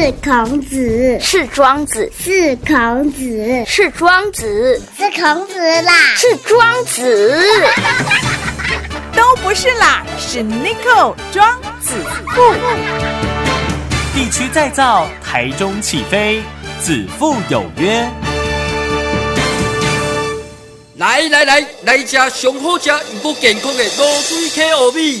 是孔子，是庄子，是孔子，是庄子，是孔子啦，是庄子，都不是啦，是 n i c o 庄子富。地区再造，台中起飞，子父有约。来来来，来一家上好吃又够健康的卤水溪糯米。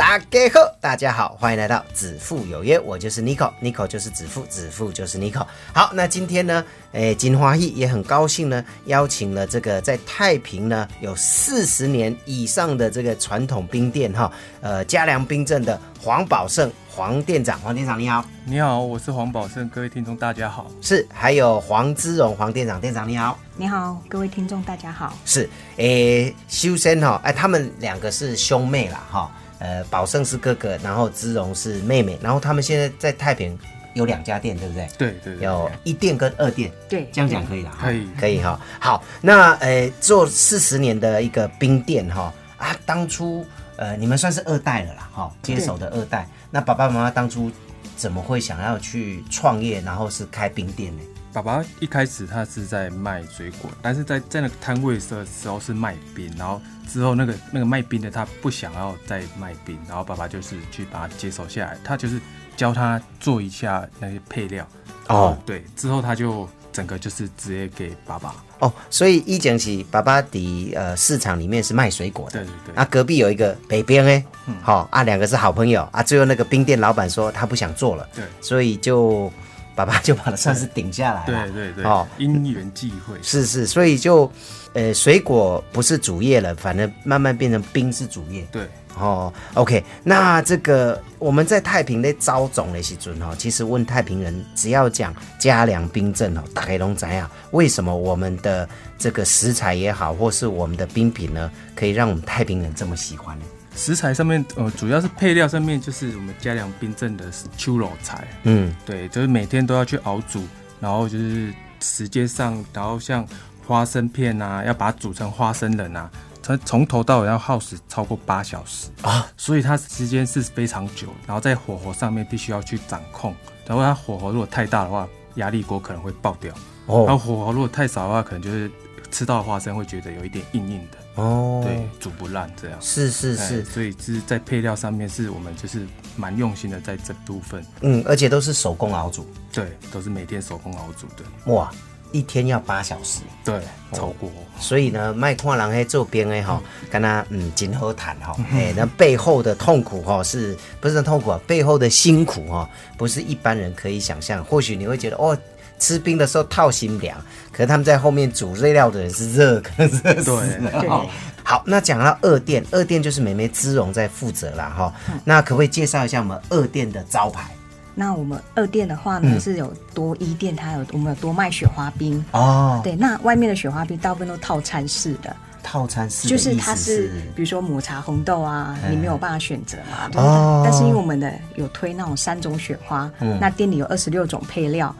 大家好，大家好，欢迎来到子父有约，我就是 Nico，Nico 就是子父，子父就是 Nico。好，那今天呢，诶，金花艺也很高兴呢，邀请了这个在太平呢有四十年以上的这个传统冰店哈，呃，嘉良冰镇的黄宝胜黄店长，黄店长你好，你好，我是黄宝胜，各位听众大家好，是，还有黄之荣黄店长，店长你好，你好，各位听众大家好，是，诶，修身哈，哎，他们两个是兄妹啦哈。呃，宝胜是哥哥，然后姿荣是妹妹，然后他们现在在太平有两家店，对不对？对对，有一店跟二店，对，这样讲可以啦，可以可以哈。好，那呃，做四十年的一个冰店哈啊，当初呃，你们算是二代了啦，哈，接手的二代。那爸爸妈妈当初怎么会想要去创业，然后是开冰店呢？爸爸一开始他是在卖水果，但是在在那个摊位的时候是卖冰，然后之后那个那个卖冰的他不想要再卖冰，然后爸爸就是去把他接手下来，他就是教他做一下那些配料。哦，对，之后他就整个就是直接给爸爸。哦，所以一讲起爸爸的呃市场里面是卖水果的，对对对。啊，隔壁有一个北边哎，好啊，两个是好朋友啊，最后那个冰店老板说他不想做了，对，所以就。爸爸就把它算是顶下来了，对对对，哦，因缘际会，是是，所以就，呃，水果不是主业了，反正慢慢变成冰是主业，对，哦，OK，那这个我们在太平的招种的时阵哈，其实问太平人，只要讲嘉良冰镇哦，大概都怎样？为什么我们的这个食材也好，或是我们的冰品呢，可以让我们太平人这么喜欢呢？食材上面，呃，主要是配料上面，就是我们嘉良冰镇的秋肉菜。嗯，对，就是每天都要去熬煮，然后就是时间上，然后像花生片啊，要把它煮成花生仁啊，它从头到尾要耗时超过八小时啊，所以它时间是非常久。然后在火候上面必须要去掌控，然后它火候如果太大的话，压力锅可能会爆掉。哦，然后火候如果太少的话，可能就是吃到花生会觉得有一点硬硬的。哦，对，煮不烂这样，是是是，所以是在配料上面是我们就是蛮用心的在这部分，嗯，而且都是手工熬煮，对，都是每天手工熬煮的，哇，一天要八小时，对，超过，所以呢，卖矿人黑做边诶哈，跟他嗯紧和谈哈，哎，那背后的痛苦哈，是不是痛苦啊？背后的辛苦哈，不是一般人可以想象。或许你会觉得哦。吃冰的时候套心凉，可是他们在后面煮热料的人是热，可是热死了。好，那讲到二店，二店就是美眉姿荣在负责了哈。那可不可以介绍一下我们二店的招牌？那我们二店的话呢，是有多一店，它有我们有多卖雪花冰哦。对，那外面的雪花冰大部分都套餐式的。套餐是就是它是，比如说抹茶红豆啊，你没有办法选择嘛。哦。但是因为我们的有推那种三种雪花，那店里有二十六种配料，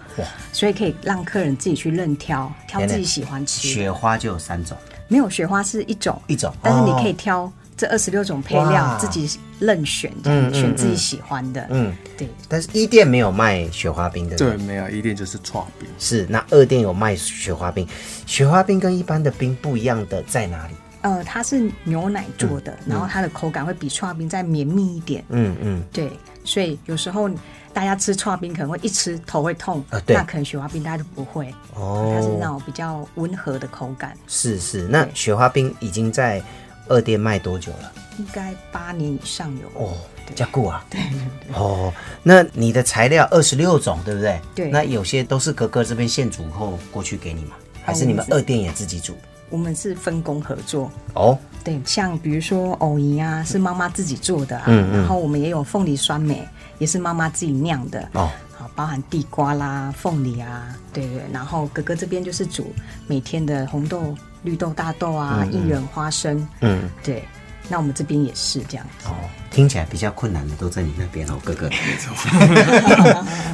所以可以让客人自己去任挑，挑自己喜欢吃。雪花就有三种？没有，雪花是一种，一种。但是你可以挑。这二十六种配料自己任选，嗯，选自己喜欢的，嗯，对。但是一店没有卖雪花冰的，对，没有一店就是串冰。是，那二店有卖雪花冰。雪花冰跟一般的冰不一样的在哪里？呃，它是牛奶做的，然后它的口感会比串冰再绵密一点。嗯嗯，对。所以有时候大家吃串冰可能会一吃头会痛，那可能雪花冰大家就不会。哦，它是那种比较温和的口感。是是，那雪花冰已经在。二店卖多久了？应该八年以上有哦，加固啊。对对对。哦，那你的材料二十六种，对不对？对。那有些都是哥哥这边现煮后过去给你嘛？还是你们二店也自己煮？我们是分工合作。哦。对，像比如说藕泥啊，是妈妈自己做的啊。嗯嗯。然后我们也有凤梨酸梅，也是妈妈自己酿的。哦。好，包含地瓜啦、凤梨啊，对对。然后哥哥这边就是煮每天的红豆、绿豆、大豆啊、薏仁、花生，嗯，对。那我们这边也是这样哦，听起来比较困难的都在你那边哦，哥哥。没错，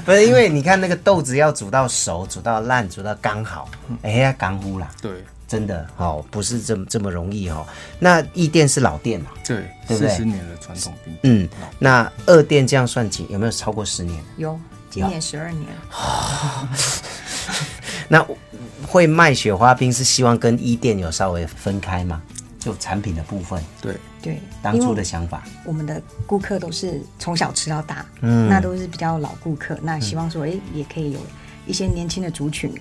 不是因为你看那个豆子要煮到熟、煮到烂、煮到刚好，哎呀，干乎啦。对，真的哦，不是这么这么容易哦。那一店是老店嘛？对，四十年的传统冰。嗯，那二店这样算起有没有超过十年？有，今年十二年。那会卖雪花冰是希望跟一店有稍微分开吗？就产品的部分，对。对，当初的想法，我们的顾客都是从小吃到大，嗯，那都是比较老顾客，那希望说，哎，也可以有一些年轻的族群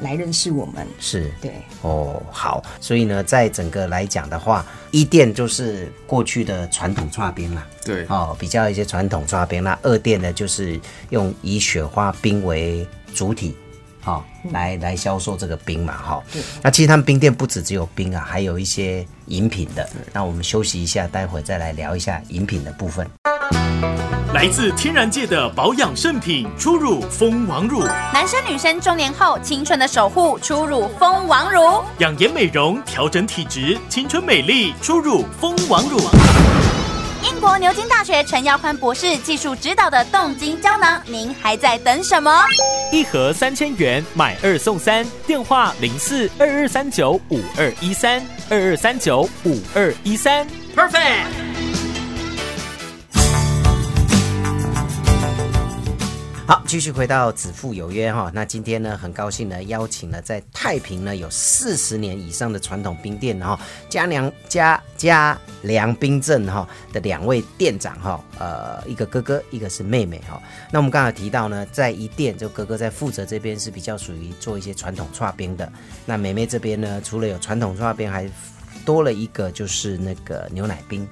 来认识我们，是。对。哦，好，所以呢，在整个来讲的话，一店就是过去的传统抓冰啦，对，哦，比较一些传统抓冰，那二店呢，就是用以雪花冰为主体。好，来来销售这个冰嘛，哈。那其实他们冰店不止只有冰啊，还有一些饮品的。那我们休息一下，待会再来聊一下饮品的部分。来自天然界的保养圣品初乳蜂王乳，男生女生中年后青春的守护初乳蜂王乳，养颜美容调整体质青春美丽初乳蜂王乳。英国牛津大学陈耀宽博士技术指导的冻精胶囊，您还在等什么？一盒三千元，买二送三。电话零四二二三九五二一三二二三九五二一三。Perfect。好，继续回到子父有约哈。那今天呢，很高兴呢，邀请了在太平呢有四十年以上的传统冰店哈，嘉良嘉嘉良冰镇哈的两位店长哈，呃，一个哥哥，一个是妹妹哈。那我们刚才提到呢，在一店就哥哥在负责这边是比较属于做一些传统串冰的，那妹妹这边呢，除了有传统串冰，还多了一个就是那个牛奶冰。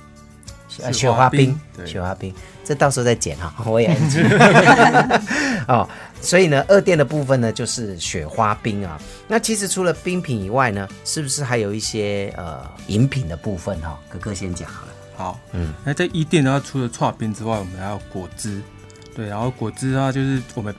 雪花冰，雪花冰，这到时候再剪哈，我也 哦。所以呢，二店的部分呢，就是雪花冰啊。那其实除了冰品以外呢，是不是还有一些呃饮品的部分哈？哥哥先讲好了。好，嗯，那在一店的话，除了串冰之外，我们还有果汁。对，然后果汁的话，就是我们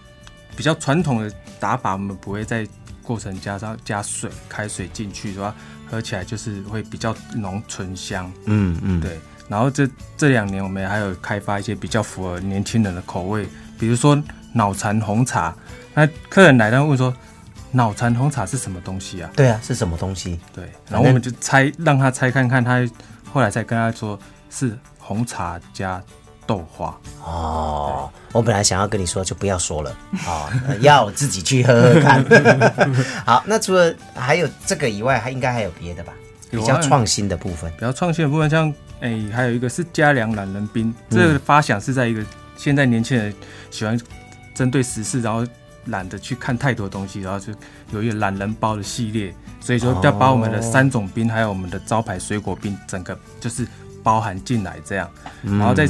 比较传统的打法，我们不会在过程加上加水，开水进去的话，喝起来就是会比较浓醇香。嗯嗯，对。然后这这两年我们还有开发一些比较符合年轻人的口味，比如说脑残红茶。那客人来他问说，脑残红茶是什么东西啊？对啊，是什么东西？对，然后我们就猜，让他猜看看，他后来才跟他说是红茶加豆花。哦，我本来想要跟你说就不要说了啊，要自己去喝喝看。好，那除了还有这个以外，还应该还有别的吧？比较创新的部分，比较创新的部分，像哎，还有一个是加良懒人冰，这个发想是在一个现在年轻人喜欢针对时事，然后懒得去看太多东西，然后就有一个懒人包的系列，所以说要把我们的三种冰，还有我们的招牌水果冰，整个就是包含进来这样，然后在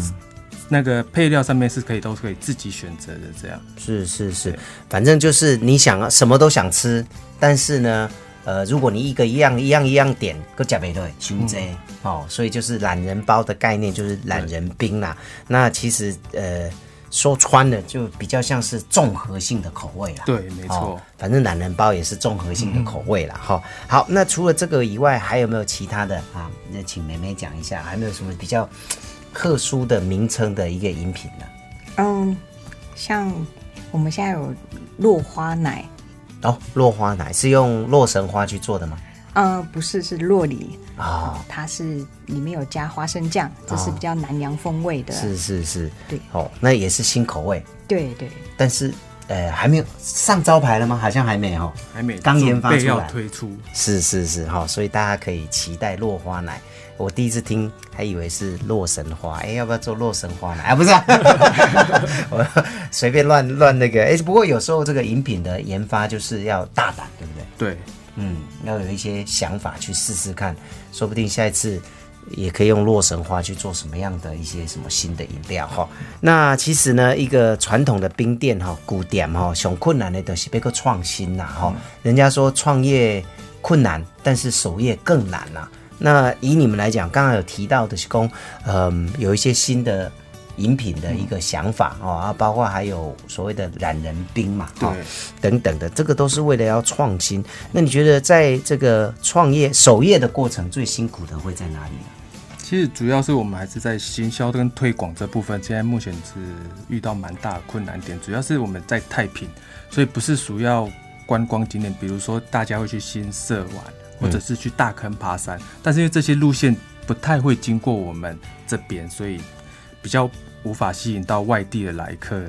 那个配料上面是可以都可以自己选择的这样，是是是，反正就是你想什么都想吃，但是呢。呃，如果你一个一样一样一样点，各加倍对，胸贼哦，所以就是懒人包的概念就是懒人冰啦。那其实呃说穿了就比较像是综合性的口味啦。对，没错，反正懒人包也是综合性的口味啦。哈。好，那除了这个以外，还有没有其他的啊？那请梅梅讲一下，还没有什么比较特殊的名称的一个饮品呢？嗯，像我们现在有落花奶。哦，落花奶是用洛神花去做的吗？呃，不是，是洛梨啊，它是里面有加花生酱，这是比较南洋风味的。是是是，对，哦，那也是新口味。对对，但是呃，还没有上招牌了吗？好像还没哦，还没，刚研发出来推出。是是是，哈，所以大家可以期待落花奶。我第一次听，还以为是洛神花，哎，要不要做洛神花奶？啊，不是，我随便乱乱那个。哎，不过有时候这个饮品的研发就是要大胆，对不对？对，嗯，要有一些想法去试试看，说不定下一次也可以用洛神花去做什么样的一些什么新的饮料哈。那其实呢，一个传统的冰店哈，古典哈，想困难的东西，别个创新呐哈。人家说创业困难，但是守业更难呐。那以你们来讲，刚刚有提到的是工，嗯，有一些新的饮品的一个想法哦，啊，包括还有所谓的懒人冰嘛，对，等等的，这个都是为了要创新。那你觉得在这个创业首页的过程最辛苦的会在哪里呢？其实主要是我们还是在行销跟推广这部分，现在目前是遇到蛮大的困难点。主要是我们在太平，所以不是主要观光景点，比如说大家会去新社玩，或者是去大坑爬山，但是因为这些路线不太会经过我们这边，所以比较无法吸引到外地的来客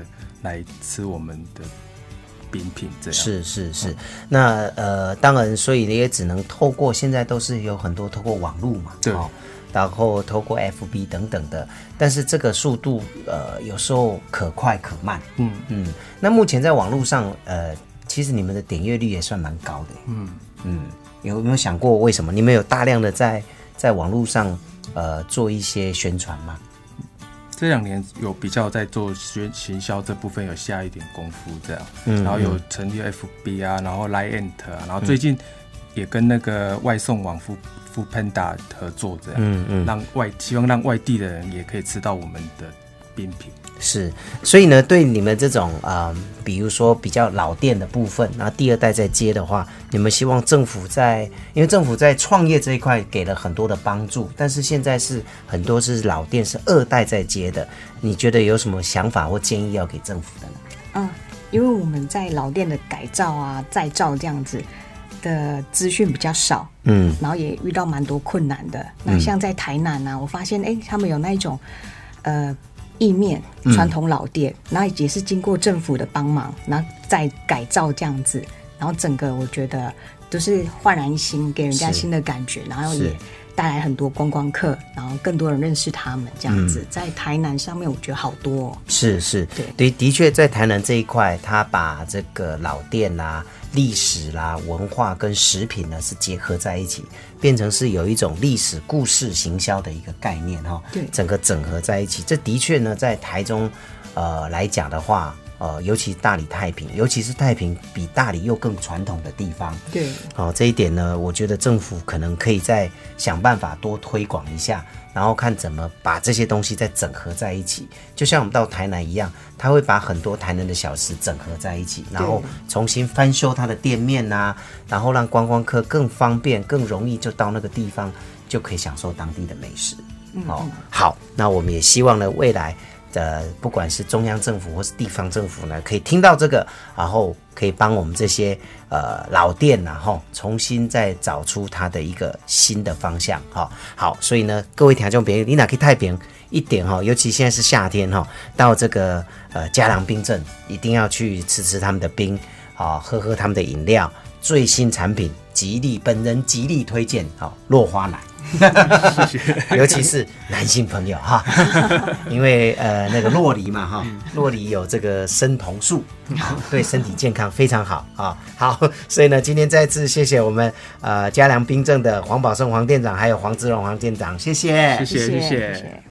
来吃我们的冰品。这样是是是，那呃，当然，所以你也只能透过现在都是有很多透过网络嘛，对。然后透过 FB 等等的，但是这个速度呃有时候可快可慢。嗯嗯。那目前在网络上呃，其实你们的点阅率也算蛮高的。嗯嗯。有没有想过为什么？你们有大量的在在网络上呃做一些宣传吗？这两年有比较在做学行销这部分有下一点功夫这样。嗯。然后有成立 FB 啊，然后 Line 啊，然后最近也跟那个外送网付。付 Panda 合作这样，嗯嗯，让外希望让外地的人也可以吃到我们的冰品。是，所以呢，对你们这种啊，比如说比较老店的部分，然后第二代在接的话，你们希望政府在，因为政府在创业这一块给了很多的帮助，但是现在是很多是老店是二代在接的，你觉得有什么想法或建议要给政府的呢？嗯，因为我们在老店的改造啊、再造这样子。的资讯比较少，嗯，然后也遇到蛮多困难的。那像在台南呢，我发现哎，他们有那一种呃意面传统老店，然后也是经过政府的帮忙，然后再改造这样子，然后整个我觉得都是焕然一新，给人家新的感觉，然后也带来很多观光客，然后更多人认识他们这样子。在台南上面，我觉得好多是是，对。的的确在台南这一块，他把这个老店啊。历史啦、文化跟食品呢是结合在一起，变成是有一种历史故事行销的一个概念哈。对，整个整合在一起，这的确呢，在台中，呃来讲的话，呃，尤其大理太平，尤其是太平比大理又更传统的地方。对，好，这一点呢，我觉得政府可能可以再想办法多推广一下。然后看怎么把这些东西再整合在一起，就像我们到台南一样，他会把很多台南的小吃整合在一起，然后重新翻修它的店面呐，然后让观光客更方便、更容易就到那个地方就可以享受当地的美食。哦，好，那我们也希望呢，未来。的不管是中央政府或是地方政府呢，可以听到这个，然后可以帮我们这些呃老店然后重新再找出它的一个新的方向哈。好，所以呢，各位听众朋友，你哪可以太平一点哈？尤其现在是夏天哈，到这个呃嘉良冰镇，一定要去吃吃他们的冰啊，喝喝他们的饮料，最新产品，极力本人极力推荐好落花奶。尤其是男性朋友哈，因为呃那个洛梨嘛哈，洛梨有这个生酮素，对身体健康非常好啊。好，所以呢，今天再次谢谢我们呃嘉良冰镇的黄宝胜黄店长，还有黄志荣黄店长，谢谢，谢谢，谢谢。